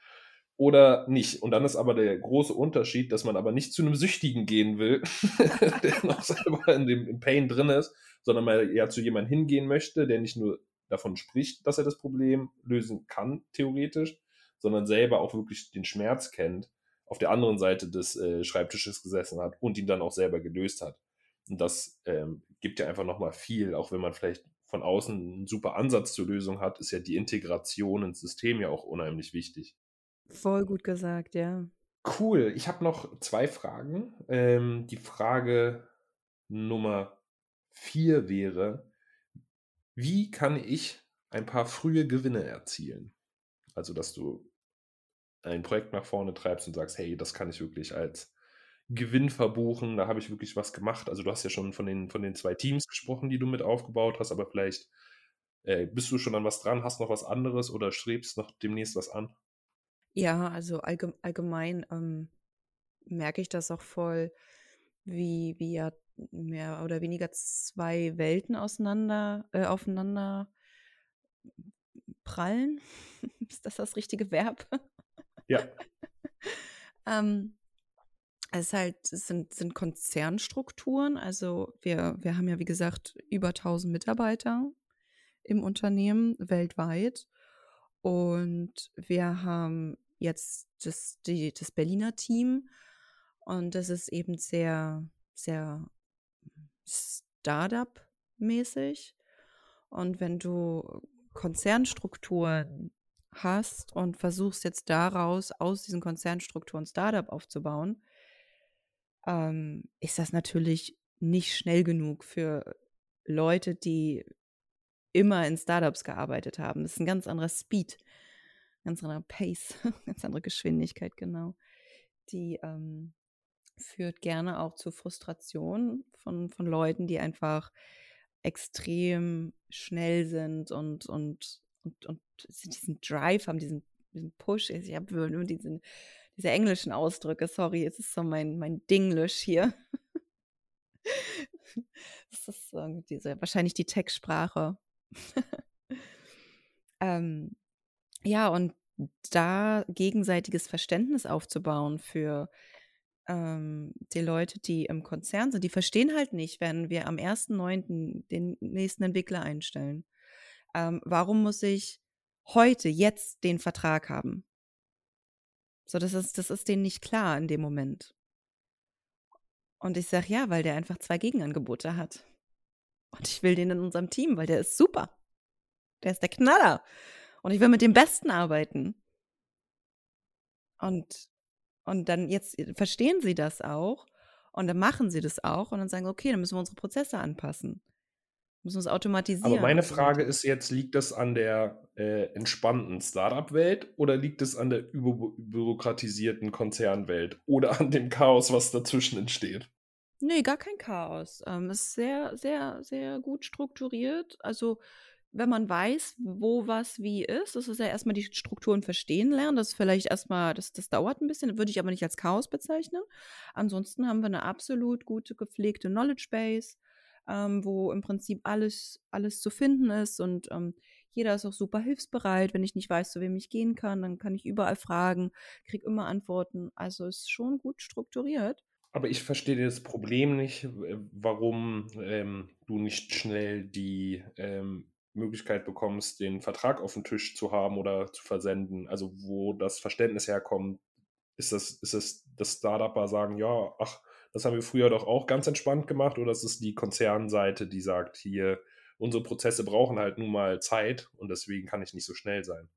oder nicht. Und dann ist aber der große Unterschied, dass man aber nicht zu einem Süchtigen gehen will, [laughs] der noch selber in dem Pain drin ist, sondern mal eher zu jemandem hingehen möchte, der nicht nur davon spricht, dass er das Problem lösen kann, theoretisch, sondern selber auch wirklich den Schmerz kennt, auf der anderen Seite des äh, Schreibtisches gesessen hat und ihn dann auch selber gelöst hat. Und das ähm, gibt ja einfach nochmal viel, auch wenn man vielleicht von außen einen super Ansatz zur Lösung hat, ist ja die Integration ins System ja auch unheimlich wichtig. Voll gut gesagt, ja. Cool. Ich habe noch zwei Fragen. Ähm, die Frage Nummer vier wäre, wie kann ich ein paar frühe Gewinne erzielen? Also, dass du ein Projekt nach vorne treibst und sagst, hey, das kann ich wirklich als Gewinn verbuchen, da habe ich wirklich was gemacht. Also du hast ja schon von den, von den zwei Teams gesprochen, die du mit aufgebaut hast, aber vielleicht äh, bist du schon an was dran, hast noch was anderes oder strebst noch demnächst was an? Ja, also allgemein ähm, merke ich das auch voll, wie, wie ja mehr oder weniger zwei Welten auseinander, äh, aufeinander prallen. [laughs] Ist das das richtige Verb? Ja. [laughs] ähm, es ist halt, es sind, sind Konzernstrukturen. Also wir, wir haben ja, wie gesagt, über 1000 Mitarbeiter im Unternehmen weltweit. Und wir haben jetzt das, die, das Berliner Team. Und das ist eben sehr, sehr Startup-mäßig. Und wenn du Konzernstrukturen hast und versuchst jetzt daraus, aus diesen Konzernstrukturen Startup aufzubauen, ähm, ist das natürlich nicht schnell genug für Leute, die immer in Startups gearbeitet haben. Das ist ein ganz anderer Speed ganz anderer Pace, [laughs] ganz andere Geschwindigkeit, genau. Die ähm, führt gerne auch zu Frustration von, von Leuten, die einfach extrem schnell sind und, und, und, und diesen Drive haben, diesen, diesen Push. Ich habe nur diesen, diese englischen Ausdrücke, sorry, es ist so mein, mein Dinglish hier. [laughs] das ist äh, diese, wahrscheinlich die Textsprache. [laughs] ähm, ja, und da gegenseitiges Verständnis aufzubauen für ähm, die Leute, die im Konzern sind, die verstehen halt nicht, wenn wir am 1.9. den nächsten Entwickler einstellen. Ähm, warum muss ich heute, jetzt den Vertrag haben? So, das ist, das ist denen nicht klar in dem Moment. Und ich sage ja, weil der einfach zwei Gegenangebote hat. Und ich will den in unserem Team, weil der ist super. Der ist der Knaller. Und ich will mit dem Besten arbeiten. Und, und dann jetzt äh, verstehen sie das auch und dann machen sie das auch und dann sagen, okay, dann müssen wir unsere Prozesse anpassen. Müssen wir es automatisieren. Aber meine Frage ist jetzt, liegt das an der äh, entspannten Startup-Welt oder liegt es an der überbürokratisierten Konzernwelt oder an dem Chaos, was dazwischen entsteht? Nee, gar kein Chaos. Ähm, es ist sehr, sehr, sehr gut strukturiert. Also wenn man weiß, wo was wie ist, das ist ja erstmal die Strukturen verstehen lernen. Das ist vielleicht erstmal, das, das dauert ein bisschen, würde ich aber nicht als Chaos bezeichnen. Ansonsten haben wir eine absolut gute, gepflegte Knowledge Base, ähm, wo im Prinzip alles, alles zu finden ist und ähm, jeder ist auch super hilfsbereit. Wenn ich nicht weiß, zu wem ich gehen kann, dann kann ich überall fragen, kriege immer Antworten. Also ist schon gut strukturiert. Aber ich verstehe das Problem nicht, warum ähm, du nicht schnell die ähm, Möglichkeit bekommst, den Vertrag auf dem Tisch zu haben oder zu versenden, also wo das Verständnis herkommt, ist das, ist das, das Startupper sagen, ja, ach, das haben wir früher doch auch ganz entspannt gemacht, oder ist es die Konzernseite, die sagt, hier, unsere Prozesse brauchen halt nun mal Zeit und deswegen kann ich nicht so schnell sein.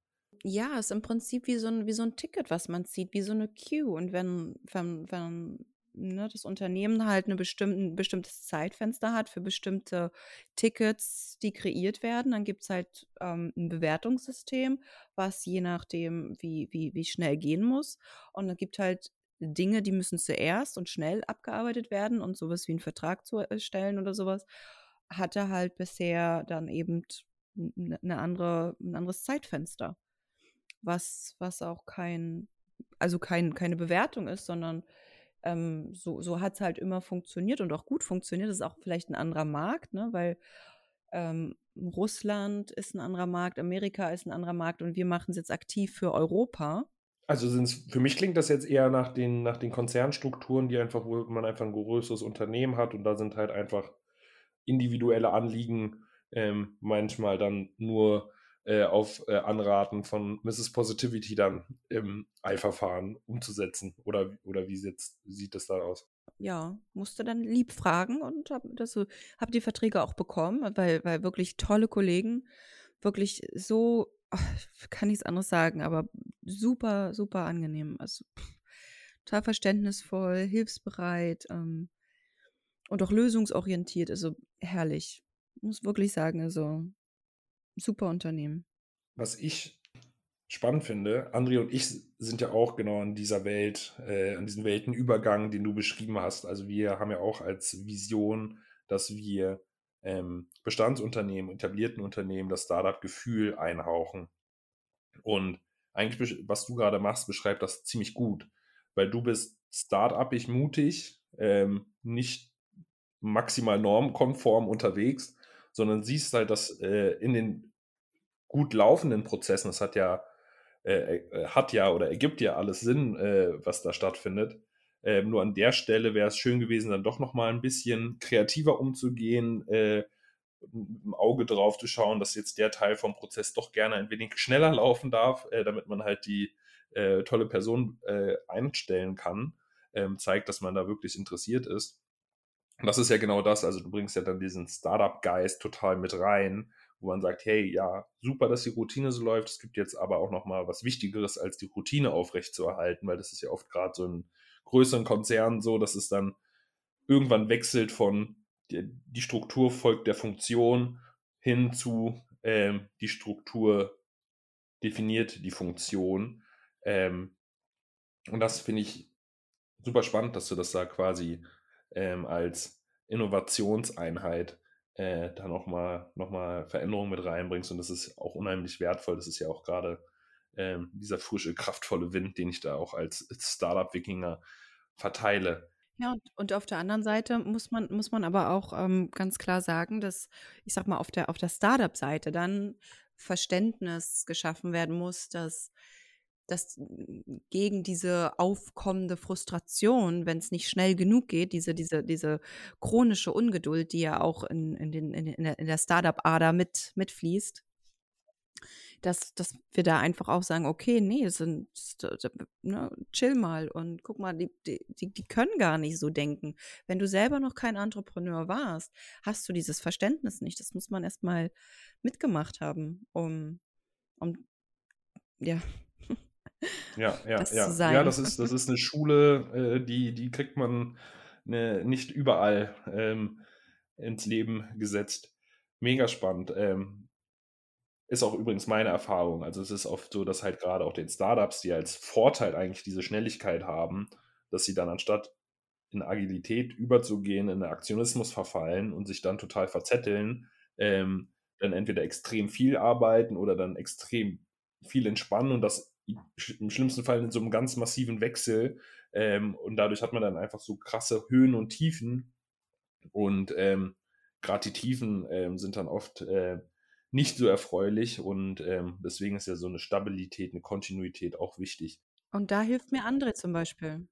Ja, ist im Prinzip wie so ein, wie so ein Ticket, was man zieht, wie so eine Queue. Und wenn, wenn, wenn ne, das Unternehmen halt eine bestimmte, ein bestimmtes Zeitfenster hat für bestimmte Tickets, die kreiert werden, dann gibt es halt ähm, ein Bewertungssystem, was je nachdem, wie, wie, wie schnell gehen muss. Und es gibt halt Dinge, die müssen zuerst und schnell abgearbeitet werden und sowas wie einen Vertrag zu erstellen oder sowas, hatte halt bisher dann eben eine andere, ein anderes Zeitfenster. Was, was auch kein, also kein, keine Bewertung ist, sondern ähm, so, so hat es halt immer funktioniert und auch gut funktioniert. Das ist auch vielleicht ein anderer Markt, ne? weil ähm, Russland ist ein anderer Markt, Amerika ist ein anderer Markt und wir machen es jetzt aktiv für Europa. Also für mich klingt das jetzt eher nach den, nach den Konzernstrukturen, die einfach, wo man einfach ein größeres Unternehmen hat und da sind halt einfach individuelle Anliegen ähm, manchmal dann nur äh, auf äh, Anraten von Mrs. Positivity dann im Eilverfahren umzusetzen? Oder, oder wie sieht, sieht das dann aus? Ja, musste dann lieb fragen und habe hab die Verträge auch bekommen, weil, weil wirklich tolle Kollegen, wirklich so, kann nichts anderes sagen, aber super, super angenehm. Also total verständnisvoll, hilfsbereit ähm, und auch lösungsorientiert. Also herrlich. Muss wirklich sagen, also super Unternehmen. Was ich spannend finde, André und ich sind ja auch genau in dieser Welt, äh, in diesem Weltenübergang, den du beschrieben hast. Also wir haben ja auch als Vision, dass wir ähm, Bestandsunternehmen, etablierten Unternehmen das Startup-Gefühl einhauchen. Und eigentlich, was du gerade machst, beschreibt das ziemlich gut, weil du bist Startup-ig mutig, ähm, nicht maximal normkonform unterwegs, sondern siehst halt, dass äh, in den gut laufenden Prozessen, das hat ja, äh, äh, hat ja oder ergibt ja alles Sinn, äh, was da stattfindet. Ähm, nur an der Stelle wäre es schön gewesen, dann doch nochmal ein bisschen kreativer umzugehen, äh, im Auge drauf zu schauen, dass jetzt der Teil vom Prozess doch gerne ein wenig schneller laufen darf, äh, damit man halt die äh, tolle Person einstellen kann, ähm, zeigt, dass man da wirklich interessiert ist. Und das ist ja genau das, also du bringst ja dann diesen Startup-Geist total mit rein, wo man sagt, hey, ja, super, dass die Routine so läuft. Es gibt jetzt aber auch nochmal was Wichtigeres, als die Routine aufrechtzuerhalten, weil das ist ja oft gerade so in größeren Konzernen so, dass es dann irgendwann wechselt von die, Struktur folgt der Funktion hin zu ähm, die Struktur definiert die Funktion. Ähm, und das finde ich super spannend, dass du das da quasi ähm, als Innovationseinheit äh, da nochmal noch mal Veränderungen mit reinbringst. Und das ist auch unheimlich wertvoll. Das ist ja auch gerade ähm, dieser frische, kraftvolle Wind, den ich da auch als Startup-Wikinger verteile. Ja, und, und auf der anderen Seite muss man, muss man aber auch ähm, ganz klar sagen, dass, ich sag mal, auf der, auf der Startup-Seite dann Verständnis geschaffen werden muss, dass dass gegen diese aufkommende Frustration, wenn es nicht schnell genug geht, diese, diese, diese chronische Ungeduld, die ja auch in, in, den, in, der, in der Startup-Ader mit, mitfließt, dass, dass wir da einfach auch sagen, okay, nee, sind, ne, chill mal und guck mal, die, die, die können gar nicht so denken. Wenn du selber noch kein Entrepreneur warst, hast du dieses Verständnis nicht. Das muss man erstmal mitgemacht haben, um, um ja, ja, [laughs] ja, das ja. Ja, das ist, das ist eine Schule, äh, die, die kriegt man ne, nicht überall ähm, ins Leben gesetzt. Mega spannend. Ähm, ist auch übrigens meine Erfahrung. Also es ist oft so, dass halt gerade auch den Startups, die als Vorteil eigentlich diese Schnelligkeit haben, dass sie dann anstatt in Agilität überzugehen, in Aktionismus verfallen und sich dann total verzetteln, ähm, dann entweder extrem viel arbeiten oder dann extrem viel entspannen und das im schlimmsten Fall in so einem ganz massiven Wechsel. Ähm, und dadurch hat man dann einfach so krasse Höhen und Tiefen. Und ähm, gerade die Tiefen ähm, sind dann oft äh, nicht so erfreulich. Und ähm, deswegen ist ja so eine Stabilität, eine Kontinuität auch wichtig. Und da hilft mir André zum Beispiel.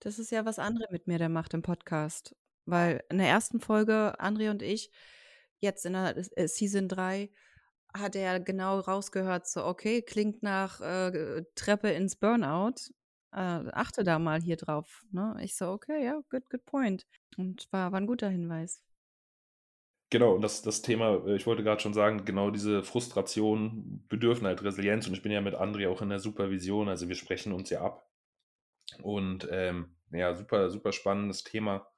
Das ist ja was André mit mir der macht im Podcast. Weil in der ersten Folge, André und ich, jetzt in der äh, Season 3 hat er genau rausgehört, so, okay, klingt nach äh, Treppe ins Burnout. Äh, achte da mal hier drauf. Ne? Ich so, okay, ja, good, good point. Und war, war ein guter Hinweis. Genau, und das, das Thema, äh, ich wollte gerade schon sagen, genau diese Frustration bedürfen halt Resilienz. Und ich bin ja mit André auch in der Supervision, also wir sprechen uns ja ab. Und ähm, ja, super, super spannendes Thema.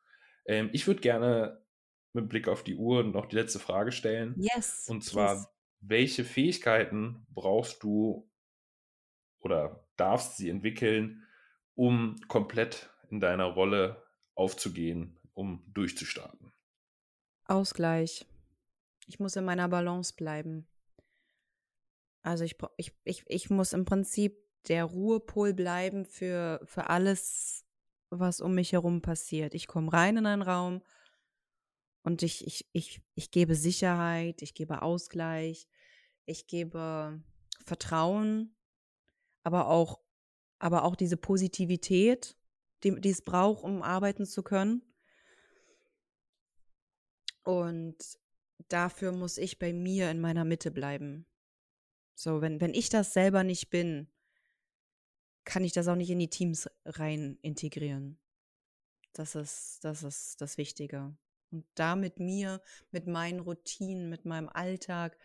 Ähm, ich würde gerne mit Blick auf die Uhr noch die letzte Frage stellen. Yes. Und zwar, please. Welche Fähigkeiten brauchst du oder darfst sie entwickeln, um komplett in deiner Rolle aufzugehen, um durchzustarten? Ausgleich. Ich muss in meiner Balance bleiben. Also ich, ich, ich, ich muss im Prinzip der Ruhepol bleiben für, für alles, was um mich herum passiert. Ich komme rein in einen Raum und ich, ich, ich, ich gebe Sicherheit, ich gebe Ausgleich, ich gebe Vertrauen, aber auch, aber auch diese Positivität, die, die es braucht, um arbeiten zu können. Und dafür muss ich bei mir in meiner Mitte bleiben. So, wenn, wenn ich das selber nicht bin, kann ich das auch nicht in die Teams rein integrieren. Das ist, das ist das Wichtige. Und da mit mir, mit meinen Routinen, mit meinem Alltag,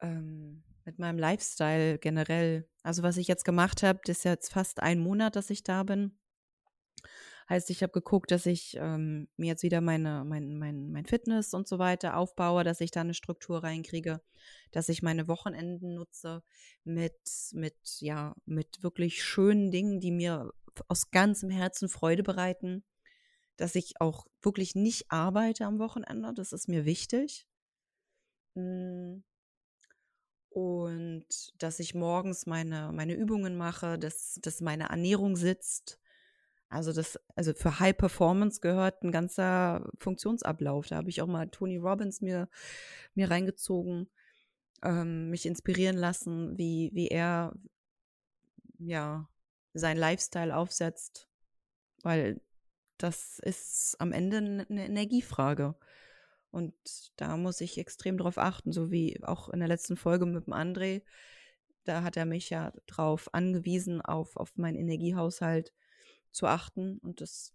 ähm, mit meinem Lifestyle generell. Also was ich jetzt gemacht habe, das ist jetzt fast ein Monat, dass ich da bin. Heißt, ich habe geguckt, dass ich ähm, mir jetzt wieder meine, mein, mein, mein Fitness und so weiter aufbaue, dass ich da eine Struktur reinkriege, dass ich meine Wochenenden nutze mit, mit, ja, mit wirklich schönen Dingen, die mir aus ganzem Herzen Freude bereiten, dass ich auch wirklich nicht arbeite am Wochenende, das ist mir wichtig. Hm. Und dass ich morgens meine, meine Übungen mache, dass, dass meine Ernährung sitzt, also das, also für High Performance gehört ein ganzer Funktionsablauf. Da habe ich auch mal Tony Robbins mir, mir reingezogen, ähm, mich inspirieren lassen, wie, wie er ja sein Lifestyle aufsetzt. Weil das ist am Ende eine Energiefrage. Und da muss ich extrem drauf achten, so wie auch in der letzten Folge mit dem André. Da hat er mich ja drauf angewiesen, auf, auf meinen Energiehaushalt zu achten. Und das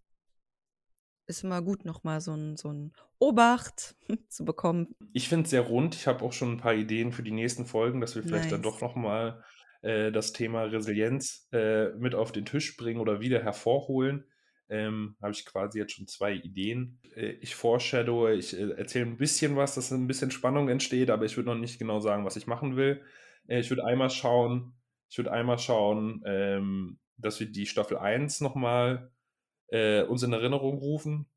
ist immer gut, nochmal so ein, so ein Obacht [laughs] zu bekommen. Ich finde es sehr rund. Ich habe auch schon ein paar Ideen für die nächsten Folgen, dass wir vielleicht nice. dann doch nochmal äh, das Thema Resilienz äh, mit auf den Tisch bringen oder wieder hervorholen. Ähm, habe ich quasi jetzt schon zwei Ideen. Äh, ich foreshadowe, ich äh, erzähle ein bisschen was, dass ein bisschen Spannung entsteht, aber ich würde noch nicht genau sagen, was ich machen will. Äh, ich würde einmal schauen, ich würde einmal schauen, ähm, dass wir die Staffel 1 nochmal äh, uns in Erinnerung rufen.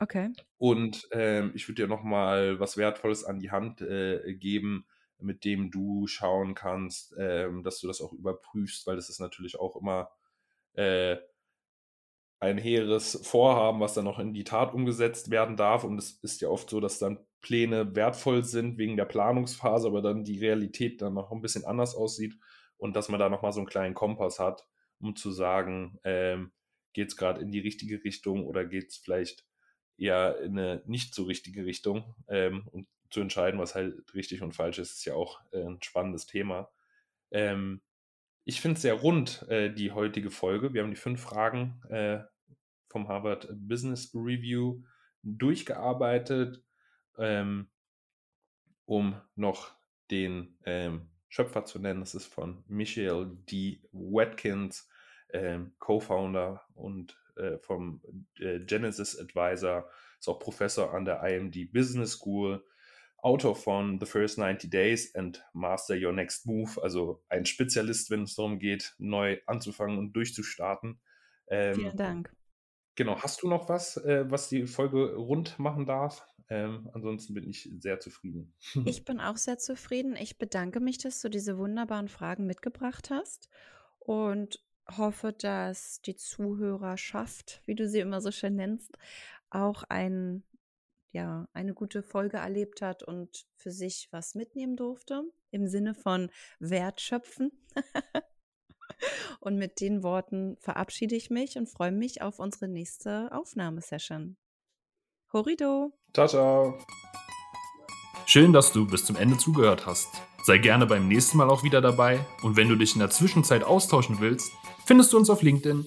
Okay. Und ähm, ich würde dir nochmal was Wertvolles an die Hand äh, geben, mit dem du schauen kannst, ähm, dass du das auch überprüfst, weil das ist natürlich auch immer äh, ein hehres Vorhaben, was dann noch in die Tat umgesetzt werden darf. Und es ist ja oft so, dass dann Pläne wertvoll sind wegen der Planungsphase, aber dann die Realität dann noch ein bisschen anders aussieht und dass man da nochmal so einen kleinen Kompass hat, um zu sagen, ähm, geht es gerade in die richtige Richtung oder geht es vielleicht eher in eine nicht so richtige Richtung. Ähm, und zu entscheiden, was halt richtig und falsch ist, ist ja auch äh, ein spannendes Thema. Ähm, ich finde es sehr rund, äh, die heutige Folge. Wir haben die fünf Fragen äh, vom Harvard Business Review durchgearbeitet, ähm, um noch den ähm, Schöpfer zu nennen. Das ist von Michael D. Watkins, ähm, Co-Founder und äh, vom äh, Genesis Advisor, ist auch Professor an der IMD Business School, Autor von The First 90 Days and Master Your Next Move, also ein Spezialist, wenn es darum geht, neu anzufangen und durchzustarten. Ähm, Vielen Dank. Genau, hast du noch was, äh, was die Folge rund machen darf? Ähm, ansonsten bin ich sehr zufrieden. [laughs] Ich bin auch sehr zufrieden. Ich bedanke mich, dass du diese wunderbaren Fragen mitgebracht hast und hoffe, dass die Zuhörerschaft, wie du sie immer so schön nennst, auch ein, ja, eine gute Folge erlebt hat und für sich was mitnehmen durfte im Sinne von Wertschöpfen. [laughs] und mit den Worten verabschiede ich mich und freue mich auf unsere nächste Aufnahmesession. Horido! Ciao, ciao! Schön, dass du bis zum Ende zugehört hast. Sei gerne beim nächsten Mal auch wieder dabei und wenn du dich in der Zwischenzeit austauschen willst, findest du uns auf LinkedIn.